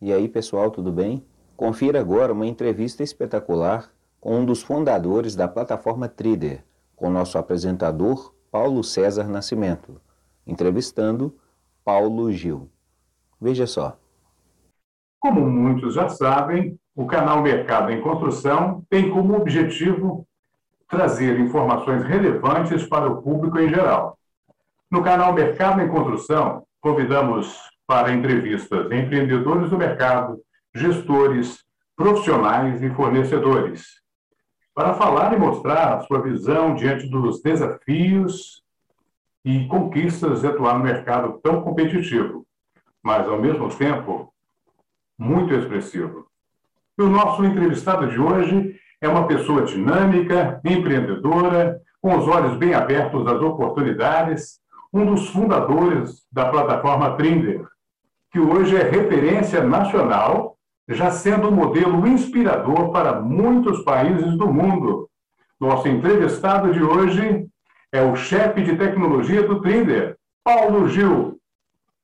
E aí, pessoal, tudo bem? Confira agora uma entrevista espetacular com um dos fundadores da plataforma Trider, com nosso apresentador Paulo César Nascimento, entrevistando Paulo Gil. Veja só. Como muitos já sabem, o canal Mercado em Construção tem como objetivo trazer informações relevantes para o público em geral. No canal Mercado em Construção, convidamos para entrevistas empreendedores do mercado, gestores, profissionais e fornecedores, para falar e mostrar sua visão diante dos desafios e conquistas de atuar no mercado tão competitivo, mas ao mesmo tempo muito expressivo. E o nosso entrevistado de hoje é uma pessoa dinâmica, empreendedora, com os olhos bem abertos às oportunidades, um dos fundadores da plataforma Trinder, que hoje é referência nacional, já sendo um modelo inspirador para muitos países do mundo. Nosso entrevistado de hoje é o chefe de tecnologia do Trinder, Paulo Gil.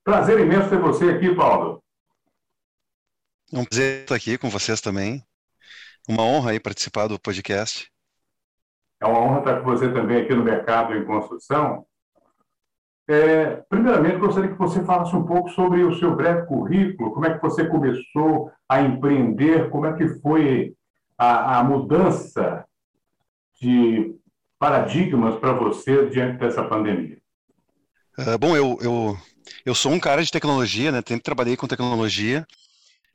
Prazer imenso ter você aqui, Paulo. É um prazer estar aqui com vocês também. Uma honra aí participar do podcast. É uma honra estar com você também aqui no Mercado em Construção. É, primeiramente, gostaria que você falasse um pouco sobre o seu breve currículo, como é que você começou a empreender, como é que foi a, a mudança de paradigmas para você diante dessa pandemia. Uh, bom, eu, eu, eu sou um cara de tecnologia, né? Sempre trabalhei com tecnologia.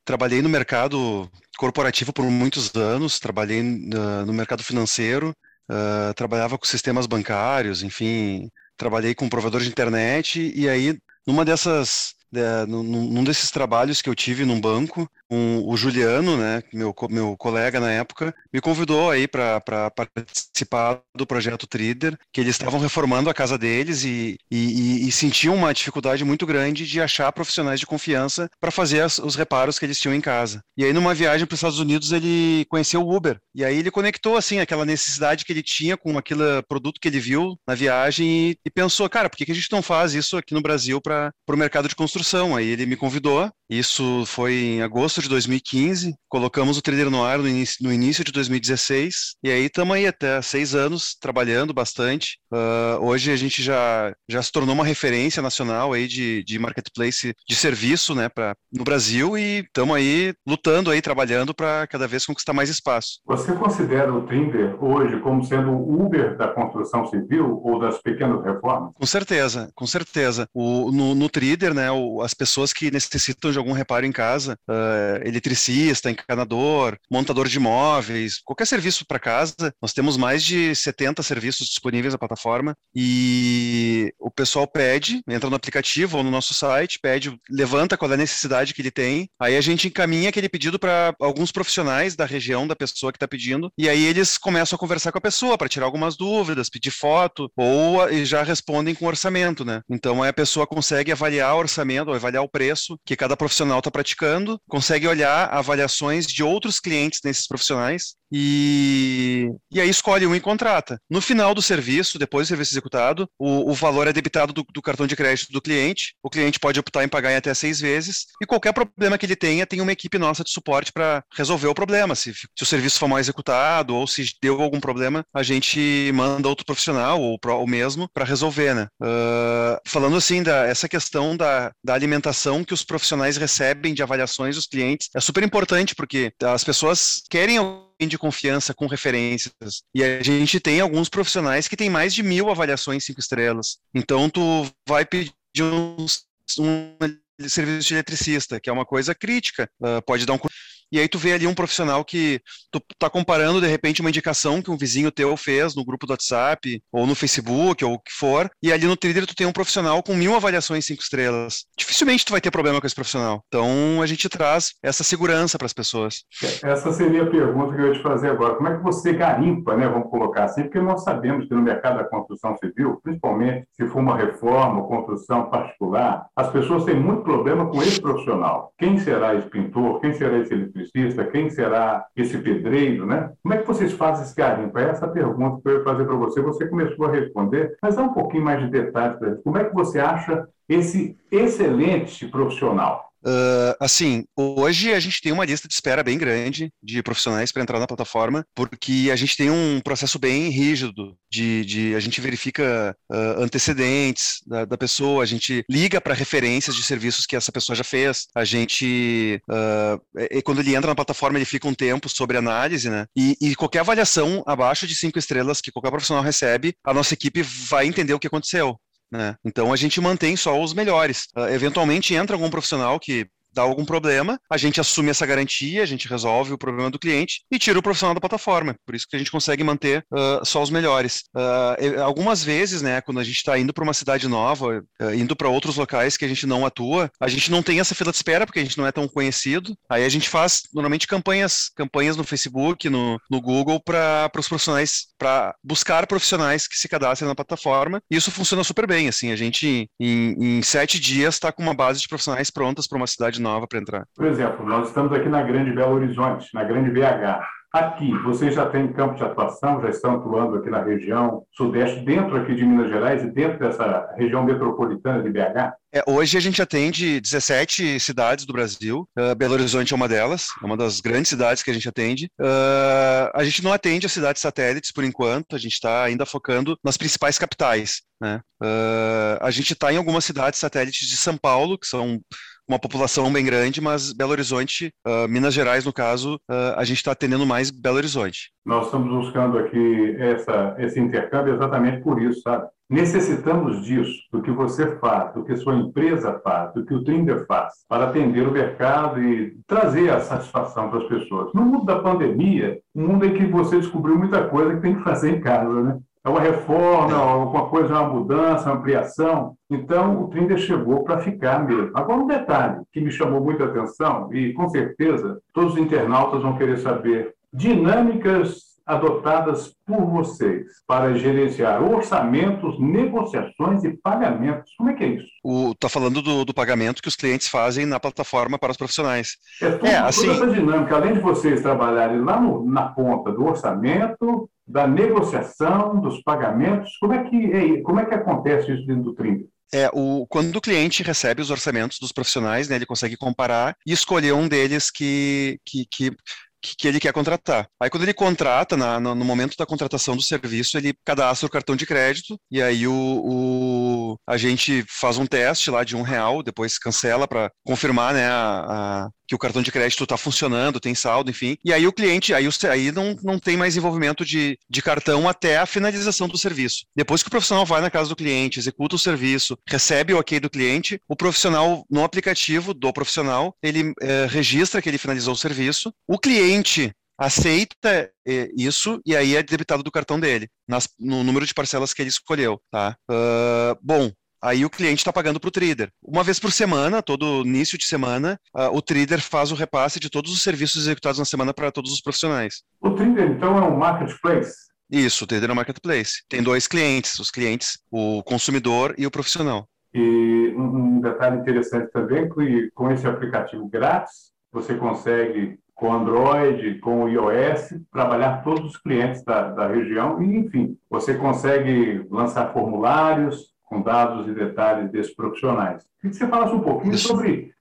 Trabalhei no mercado corporativo por muitos anos, trabalhei uh, no mercado financeiro, uh, trabalhava com sistemas bancários, enfim, trabalhei com provedor de internet e aí numa dessas é, num, num, desses trabalhos que eu tive num banco, um, o Juliano, né, meu, meu colega na época, me convidou aí para participar do projeto Trader, que eles estavam reformando a casa deles e, e, e, sentiam uma dificuldade muito grande de achar profissionais de confiança para fazer as, os reparos que eles tinham em casa. E aí, numa viagem para os Estados Unidos, ele conheceu o Uber. E aí ele conectou, assim, aquela necessidade que ele tinha com aquele produto que ele viu na viagem e, e pensou, cara, por que, que a gente não faz isso aqui no Brasil para o mercado de construção? Construção. Aí ele me convidou, isso foi em agosto de 2015, colocamos o Trader no ar no início, no início de 2016, e aí estamos aí até seis anos trabalhando bastante. Uh, hoje a gente já, já se tornou uma referência nacional aí de, de marketplace de serviço né, pra, no Brasil e estamos aí lutando aí, trabalhando para cada vez conquistar mais espaço. Você considera o Tinder hoje como sendo o Uber da construção civil ou das pequenas reformas? Com certeza, com certeza. O, no, no Trader, né, o, as pessoas que necessitam de algum reparo em casa, uh, eletricista, encanador, montador de móveis, qualquer serviço para casa, nós temos mais de 70 serviços disponíveis na plataforma e o pessoal pede, entra no aplicativo ou no nosso site, pede, levanta qual é a necessidade que ele tem, aí a gente encaminha aquele pedido para alguns profissionais da região da pessoa que está pedindo e aí eles começam a conversar com a pessoa para tirar algumas dúvidas, pedir foto ou já respondem com orçamento, né? Então aí a pessoa consegue avaliar o orçamento ou avaliar o preço que cada profissional está praticando, consegue olhar avaliações de outros clientes desses profissionais e, e aí escolhe um e contrata. No final do serviço, depois do serviço executado, o, o valor é debitado do, do, cartão de crédito do cliente. O cliente pode optar em pagar em até seis vezes e qualquer problema que ele tenha, tem uma equipe nossa de suporte para resolver o problema. Se, se, o serviço for mal executado ou se deu algum problema, a gente manda outro profissional ou o mesmo para resolver, né? Uh, falando assim, da, essa questão da, da alimentação que os profissionais recebem de avaliações dos clientes é super importante porque as pessoas querem de confiança com referências. E a gente tem alguns profissionais que têm mais de mil avaliações cinco estrelas. Então, tu vai pedir um, um serviço de eletricista, que é uma coisa crítica. Uh, pode dar um e aí tu vê ali um profissional que tu tá comparando de repente uma indicação que um vizinho teu fez no grupo do WhatsApp ou no Facebook ou o que for, e ali no Twitter tu tem um profissional com mil avaliações cinco estrelas. Dificilmente tu vai ter problema com esse profissional. Então a gente traz essa segurança para as pessoas. Essa seria a pergunta que eu ia te fazer agora. Como é que você garimpa, né? Vamos colocar assim, porque nós sabemos que no mercado da construção civil, principalmente se for uma reforma ou construção particular, as pessoas têm muito problema com esse profissional. Quem será esse pintor? Quem será esse eletricista? Quem será esse pedreiro, né? Como é que vocês fazem esse garimpo? É essa pergunta que eu ia fazer para você. Você começou a responder, mas dá um pouquinho mais de detalhes para Como é que você acha esse excelente profissional? Uh, assim, hoje a gente tem uma lista de espera bem grande de profissionais para entrar na plataforma, porque a gente tem um processo bem rígido de, de a gente verifica uh, antecedentes da, da, pessoa, a gente liga para referências de serviços que essa pessoa já fez, a gente uh, e quando ele entra na plataforma ele fica um tempo sobre análise, né? E, e qualquer avaliação abaixo de cinco estrelas que qualquer profissional recebe, a nossa equipe vai entender o que aconteceu. Né? Então a gente mantém só os melhores. Uh, eventualmente entra algum profissional que dá algum problema, a gente assume essa garantia, a gente resolve o problema do cliente e tira o profissional da plataforma. Por isso que a gente consegue manter uh, só os melhores. Uh, algumas vezes, né, quando a gente está indo para uma cidade nova, uh, indo para outros locais que a gente não atua, a gente não tem essa fila de espera porque a gente não é tão conhecido. Aí a gente faz normalmente campanhas, campanhas no Facebook, no, no Google para os profissionais, para buscar profissionais que se cadastrem na plataforma. E isso funciona super bem. Assim, a gente em, em sete dias está com uma base de profissionais prontas para uma cidade nova para entrar? Por exemplo, nós estamos aqui na Grande Belo Horizonte, na Grande BH. Aqui, vocês já têm campo de atuação, já estão atuando aqui na região sudeste, dentro aqui de Minas Gerais e dentro dessa região metropolitana de BH? É, hoje a gente atende 17 cidades do Brasil. Uh, Belo Horizonte é uma delas, é uma das grandes cidades que a gente atende. Uh, a gente não atende as cidades satélites por enquanto, a gente está ainda focando nas principais capitais. Né? Uh, a gente está em algumas cidades satélites de São Paulo, que são uma população bem grande, mas Belo Horizonte, uh, Minas Gerais, no caso, uh, a gente está atendendo mais Belo Horizonte. Nós estamos buscando aqui essa, esse intercâmbio exatamente por isso, sabe? Necessitamos disso, do que você faz, do que sua empresa faz, do que o Trinder faz, para atender o mercado e trazer a satisfação para as pessoas. No mundo da pandemia, um mundo em que você descobriu muita coisa que tem que fazer em casa, né? É uma reforma, alguma coisa, uma mudança, uma ampliação. Então, o Trinder chegou para ficar mesmo. Agora, um detalhe que me chamou muita atenção, e com certeza todos os internautas vão querer saber: dinâmicas adotadas por vocês para gerenciar orçamentos, negociações e pagamentos. Como é que é isso? Está falando do, do, pagamento que os clientes fazem na plataforma para os profissionais. É, tudo, é assim... toda essa dinâmica, além de vocês trabalharem lá no, na ponta do orçamento, da negociação, dos pagamentos, como é que, é, como é que acontece isso dentro do Trinca? É, o, quando o cliente recebe os orçamentos dos profissionais, né, ele consegue comparar e escolher um deles que, que, que que, que, ele quer contratar. Aí quando ele contrata, na, no, no, momento da contratação do serviço, ele cadastra o cartão de crédito e aí o, o a gente faz um teste lá de um real, depois cancela para confirmar né, a, a, que o cartão de crédito está funcionando, tem saldo, enfim. E aí o cliente, aí, aí não, não tem mais envolvimento de, de cartão até a finalização do serviço. Depois que o profissional vai na casa do cliente, executa o serviço, recebe o ok do cliente, o profissional, no aplicativo do profissional, ele é, registra que ele finalizou o serviço. O cliente aceita eh, isso e aí é debitado do cartão dele, nas, no número de parcelas que ele escolheu, tá? Uh, bom, Aí o cliente está pagando para o trader. Uma vez por semana, todo início de semana, uh, o trader faz o repasse de todos os serviços executados na semana para todos os profissionais. O trader, então, é um marketplace? Isso, o trader é um marketplace. Tem dois clientes, os clientes, o consumidor e o profissional. E um detalhe interessante também, que com esse aplicativo grátis, você consegue com Android, com iOS, trabalhar todos os clientes da, da região e, enfim, você consegue lançar formulários, com dados e detalhes desses profissionais. Queria que você falasse um pouquinho Isso. sobre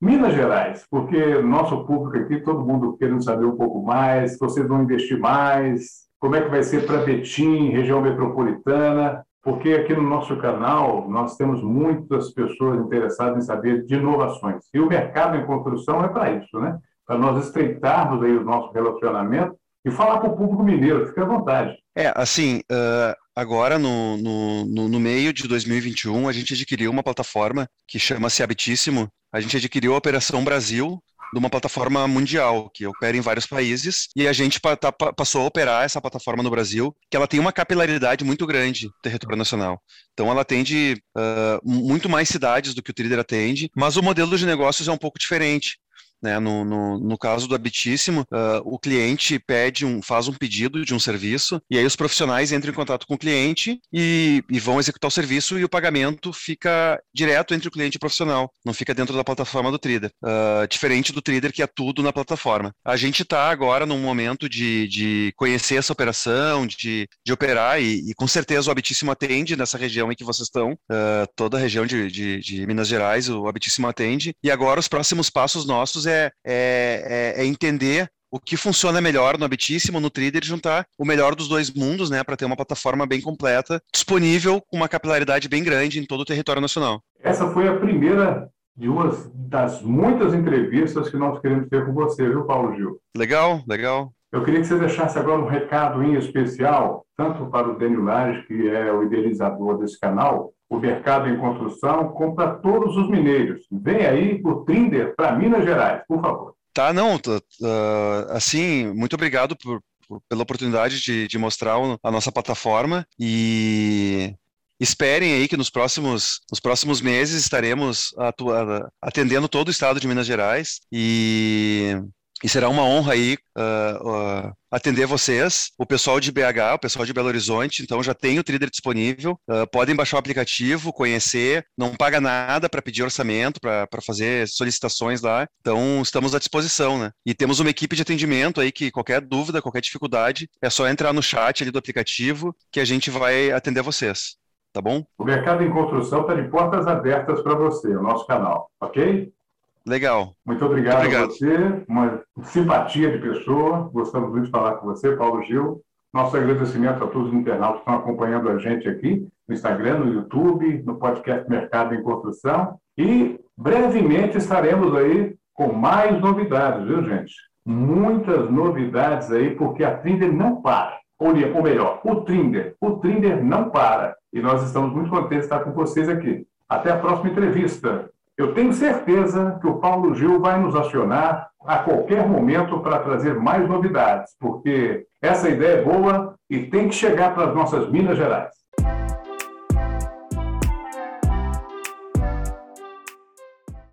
Minas Gerais, porque nosso público aqui, todo mundo querendo saber um pouco mais, vocês vão investir mais, como é que vai ser para Betim, região metropolitana, porque aqui no nosso canal nós temos muitas pessoas interessadas em saber de inovações. E o mercado em construção é para isso, né? Para nós estreitarmos aí o nosso relacionamento e falar para o público mineiro, fique à vontade. É, assim, uh, agora no, no, no, meio de 2021, a gente adquiriu uma plataforma que chama-se Habitíssimo. A gente adquiriu a Operação Brasil, de uma plataforma mundial que opera em vários países e a gente tá, passou a operar essa plataforma no Brasil, que ela tem uma capilaridade muito grande no território nacional. Então ela atende uh, muito mais cidades do que o Trader atende, mas o modelo de negócios é um pouco diferente. Né? No, no, no caso do Habitíssimo, uh, o cliente pede um, faz um pedido de um serviço e aí os profissionais entram em contato com o cliente e, e vão executar o serviço e o pagamento fica direto entre o cliente e o profissional, não fica dentro da plataforma do Trader. Uh, diferente do Trader que é tudo na plataforma. A gente está agora num momento de, de conhecer essa operação, de, de operar e, e com certeza o Habitíssimo atende nessa região em que vocês estão, uh, toda a região de, de, de Minas Gerais, o Habitíssimo atende. E agora os próximos passos nossos é, é, é, é entender o que funciona melhor no Habitíssimo, no Trader, juntar o melhor dos dois mundos, né, para ter uma plataforma bem completa, disponível com uma capilaridade bem grande em todo o território nacional. Essa foi a primeira de uma das muitas entrevistas que nós queremos ter com você, viu, Paulo Gil? Legal, legal. Eu queria que você deixasse agora um recado em especial, tanto para o Daniel Lares, que é o idealizador desse canal, o mercado em construção, como para todos os mineiros. Vem aí o Trinder para Minas Gerais, por favor. Tá, não, uh, assim, muito obrigado por, por, pela oportunidade de, de mostrar a nossa plataforma e esperem aí que nos próximos, nos próximos meses estaremos atua, atendendo todo o estado de Minas Gerais e e será uma honra aí uh, uh, atender vocês, o pessoal de BH, o pessoal de Belo Horizonte. Então já tem o Trader disponível. Uh, podem baixar o aplicativo, conhecer. Não paga nada para pedir orçamento, para fazer solicitações lá. Então estamos à disposição, né? E temos uma equipe de atendimento aí que qualquer dúvida, qualquer dificuldade, é só entrar no chat ali do aplicativo que a gente vai atender vocês. Tá bom? O Mercado em Construção está de portas abertas para você, o nosso canal, ok? Legal. Muito obrigado, obrigado, a você, uma simpatia de pessoa. Gostamos muito de falar com você, Paulo Gil. Nosso agradecimento a todos os internautas que estão acompanhando a gente aqui no Instagram, no YouTube, no podcast Mercado em Construção. E brevemente estaremos aí com mais novidades, viu, gente? Muitas novidades aí, porque a Trinder não para. Ou, ou melhor, o Trinder. O Trinder não para. E nós estamos muito contentes de estar com vocês aqui. Até a próxima entrevista. Eu tenho certeza que o Paulo Gil vai nos acionar a qualquer momento para trazer mais novidades, porque essa ideia é boa e tem que chegar para as nossas Minas Gerais.